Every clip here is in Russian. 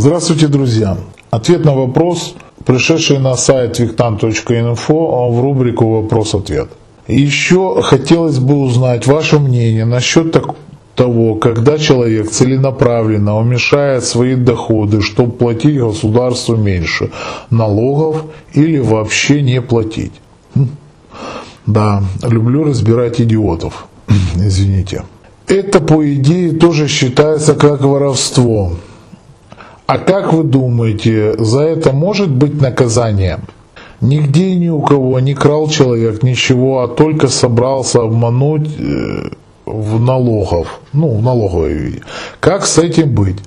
Здравствуйте, друзья! Ответ на вопрос, пришедший на сайт виктан.инфо в рубрику «Вопрос-ответ». Еще хотелось бы узнать ваше мнение насчет того, когда человек целенаправленно уменьшает свои доходы, чтобы платить государству меньше налогов или вообще не платить. Да, люблю разбирать идиотов. Извините. Это, по идее, тоже считается как воровство. А как вы думаете, за это может быть наказание? Нигде ни у кого не крал человек ничего, а только собрался обмануть э, в налогов, ну, в налоговой виде. Как с этим быть?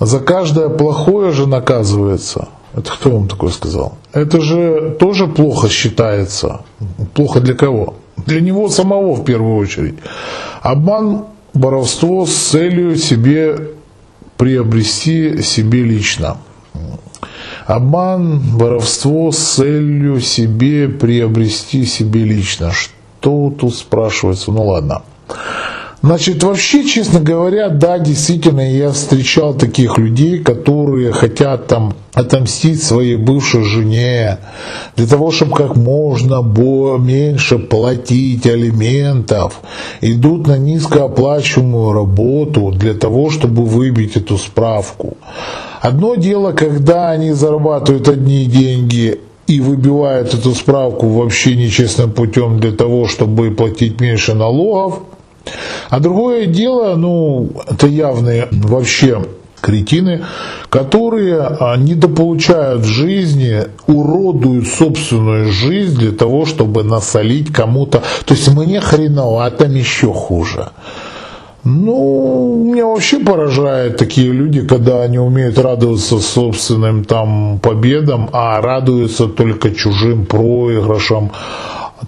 За каждое плохое же наказывается. Это кто вам такое сказал? Это же тоже плохо считается. Плохо для кого? Для него самого в первую очередь. Обман, воровство с целью себе приобрести себе лично. Обман, воровство с целью себе приобрести себе лично. Что тут спрашивается? Ну ладно. Значит, вообще, честно говоря, да, действительно, я встречал таких людей, которые хотят там отомстить своей бывшей жене, для того, чтобы как можно меньше платить алиментов, идут на низкооплачиваемую работу для того, чтобы выбить эту справку. Одно дело, когда они зарабатывают одни деньги и выбивают эту справку вообще нечестным путем для того, чтобы платить меньше налогов – а другое дело, ну, это явные вообще кретины, которые а, недополучают жизни, уродуют собственную жизнь для того, чтобы насолить кому-то. То есть мне хреново, а там еще хуже. Ну, меня вообще поражают такие люди, когда они умеют радоваться собственным там победам, а радуются только чужим проигрышам,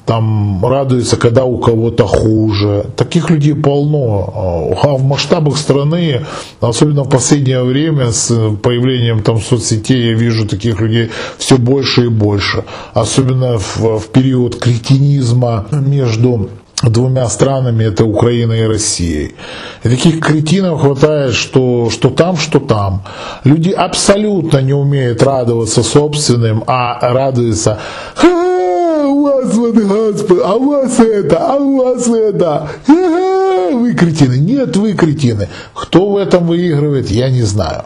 там радуется, когда у кого-то хуже. Таких людей полно. А в масштабах страны, особенно в последнее время, с появлением там соцсетей, я вижу таких людей все больше и больше. Особенно в, в период кретинизма между двумя странами, это Украина и Россией. И таких кретинов хватает, что, что там, что там. Люди абсолютно не умеют радоваться собственным, а радуются вас вот, Господи, а вас это, а у вас это. Вы кретины. Нет, вы кретины. Кто в этом выигрывает, я не знаю.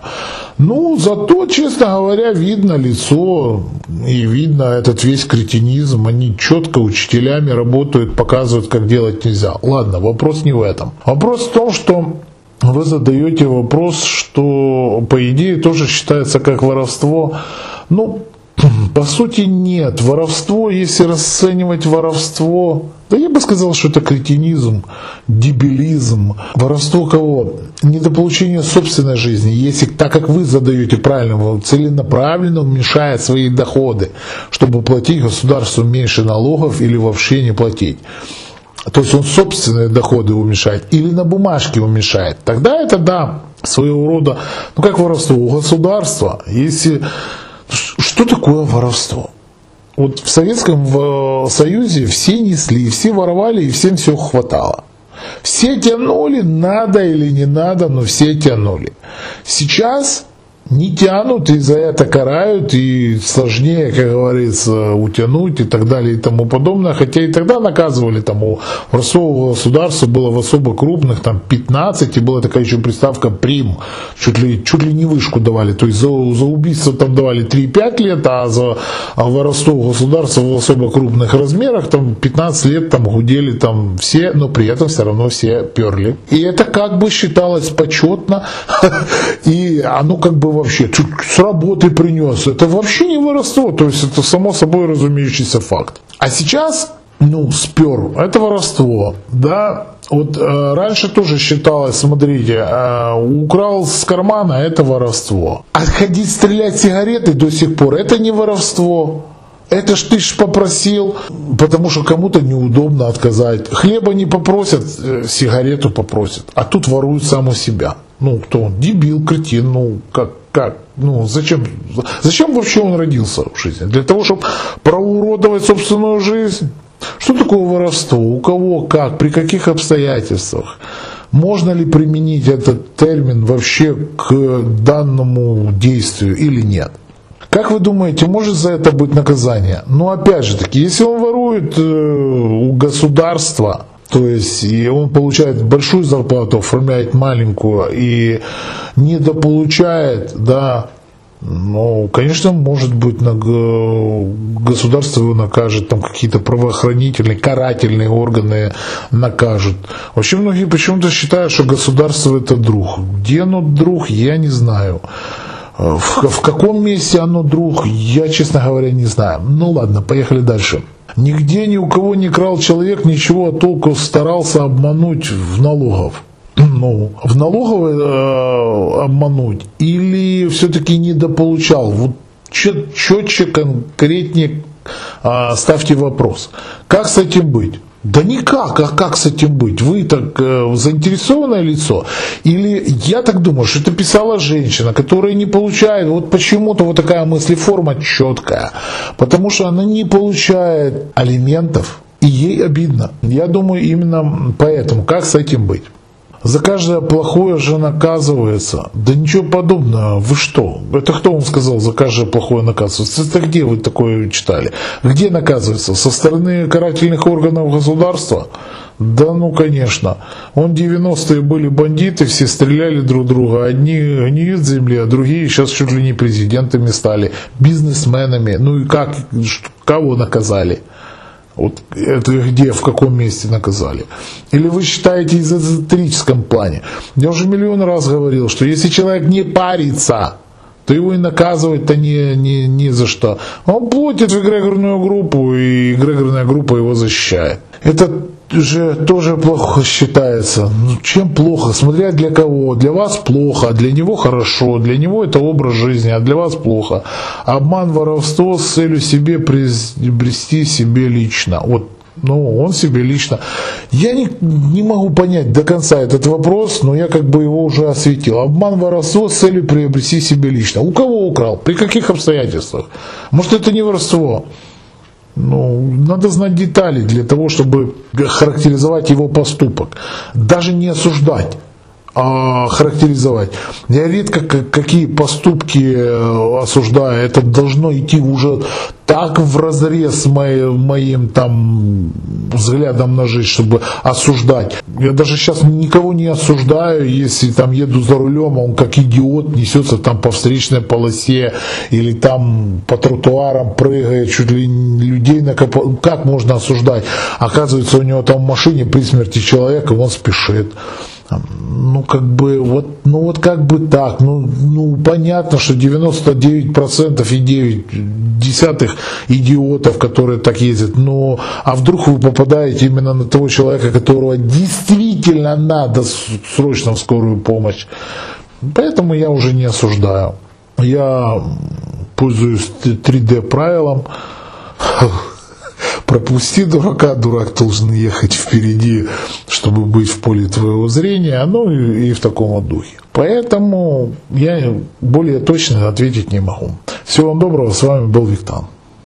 Ну, зато, честно говоря, видно лицо и видно этот весь кретинизм. Они четко учителями работают, показывают, как делать нельзя. Ладно, вопрос не в этом. Вопрос в том, что вы задаете вопрос, что по идее тоже считается как воровство. Ну, по сути нет. Воровство, если расценивать воровство, да я бы сказал, что это кретинизм, дебилизм. Воровство кого? Недополучение собственной жизни. Если так как вы задаете правильно, целенаправленно уменьшает свои доходы, чтобы платить государству меньше налогов или вообще не платить. То есть он собственные доходы уменьшает или на бумажке уменьшает. Тогда это да, своего рода, ну как воровство у государства. Если что такое воровство? Вот в Советском э, Союзе все несли, все воровали и всем все хватало. Все тянули, надо или не надо, но все тянули. Сейчас не тянут и за это карают, и сложнее, как говорится, утянуть и так далее и тому подобное. Хотя и тогда наказывали там у Ростового государства было в особо крупных, там 15, и была такая еще приставка прим, чуть ли, чуть ли не вышку давали. То есть за, за убийство там давали 3-5 лет, а за а воровство государства в особо крупных размерах там 15 лет там гудели там все, но при этом все равно все перли. И это как бы считалось почетно, и оно как бы вообще, с работы принес. Это вообще не воровство, то есть это само собой разумеющийся факт. А сейчас, ну, спер, это воровство, да, вот э, раньше тоже считалось, смотрите, э, украл с кармана это воровство. А ходить стрелять сигареты до сих пор это не воровство. Это ж ты ж попросил, потому что кому-то неудобно отказать. Хлеба не попросят, э, сигарету попросят. А тут воруют сам у себя. Ну, кто он? Дебил, кретин, ну, как, как? Ну, зачем, зачем вообще он родился в жизни? Для того, чтобы проуродовать собственную жизнь? Что такое воровство? У кого, как, при каких обстоятельствах? Можно ли применить этот термин вообще к данному действию или нет? Как вы думаете, может за это быть наказание? Ну, опять же таки, если он ворует э, у государства, то есть и он получает большую зарплату, оформляет маленькую и недополучает, да, ну, конечно, может быть, государство его накажет, там какие-то правоохранительные, карательные органы накажут. Вообще многие почему-то считают, что государство это друг. Где оно друг, я не знаю. В, в каком месте оно друг, я, честно говоря, не знаю. Ну ладно, поехали дальше. Нигде ни у кого не крал человек, ничего толку старался обмануть в налогов. Ну, в налоговой э, обмануть или все-таки недополучал? Вот четче, конкретнее э, ставьте вопрос. Как с этим быть? Да никак, а как с этим быть? Вы так э, заинтересованное лицо? Или я так думаю, что это писала женщина, которая не получает, вот почему-то вот такая мыслеформа четкая, потому что она не получает алиментов, и ей обидно. Я думаю именно поэтому, как с этим быть? За каждое плохое же наказывается. Да ничего подобного. Вы что? Это кто вам сказал, за каждое плохое наказывается? Это где вы такое читали? Где наказывается? Со стороны карательных органов государства? Да ну конечно. Он 90-е были бандиты, все стреляли друг друга. Одни гниют в земле, а другие сейчас чуть ли не президентами стали, бизнесменами. Ну и как, кого наказали? Вот это где, в каком месте наказали. Или вы считаете из эзотерическом плане. Я уже миллион раз говорил, что если человек не парится, то его и наказывать-то не, не, не за что. Он платит в эгрегорную группу, и эгрегорная группа его защищает. Это же тоже плохо считается. Ну, чем плохо? Смотря для кого. Для вас плохо, а для него хорошо. Для него это образ жизни, а для вас плохо. Обман, воровство с целью себе приобрести себе лично. Вот ну, он себе лично. Я не, не могу понять до конца этот вопрос, но я как бы его уже осветил. Обман, воровство с целью приобрести себе лично. У кого украл? При каких обстоятельствах? Может, это не воровство? Ну, надо знать детали для того, чтобы характеризовать его поступок. Даже не осуждать а характеризовать. Я редко какие поступки э, осуждаю. Это должно идти уже так в разрез с моим, моим там взглядом на жизнь, чтобы осуждать. Я даже сейчас никого не осуждаю, если там еду за рулем, а он как идиот несется там по встречной полосе или там по тротуарам прыгает, чуть ли людей на капот. Как можно осуждать? Оказывается, у него там в машине при смерти человека, он спешит ну как бы вот, ну вот как бы так, ну, ну понятно, что 99% и 9 десятых идиотов, которые так ездят, но а вдруг вы попадаете именно на того человека, которого действительно надо срочно в скорую помощь. Поэтому я уже не осуждаю. Я пользуюсь 3D правилом пропусти дурака, дурак должен ехать впереди, чтобы быть в поле твоего зрения, ну и, и в таком духе. Поэтому я более точно ответить не могу. Всего вам доброго, с вами был Виктор.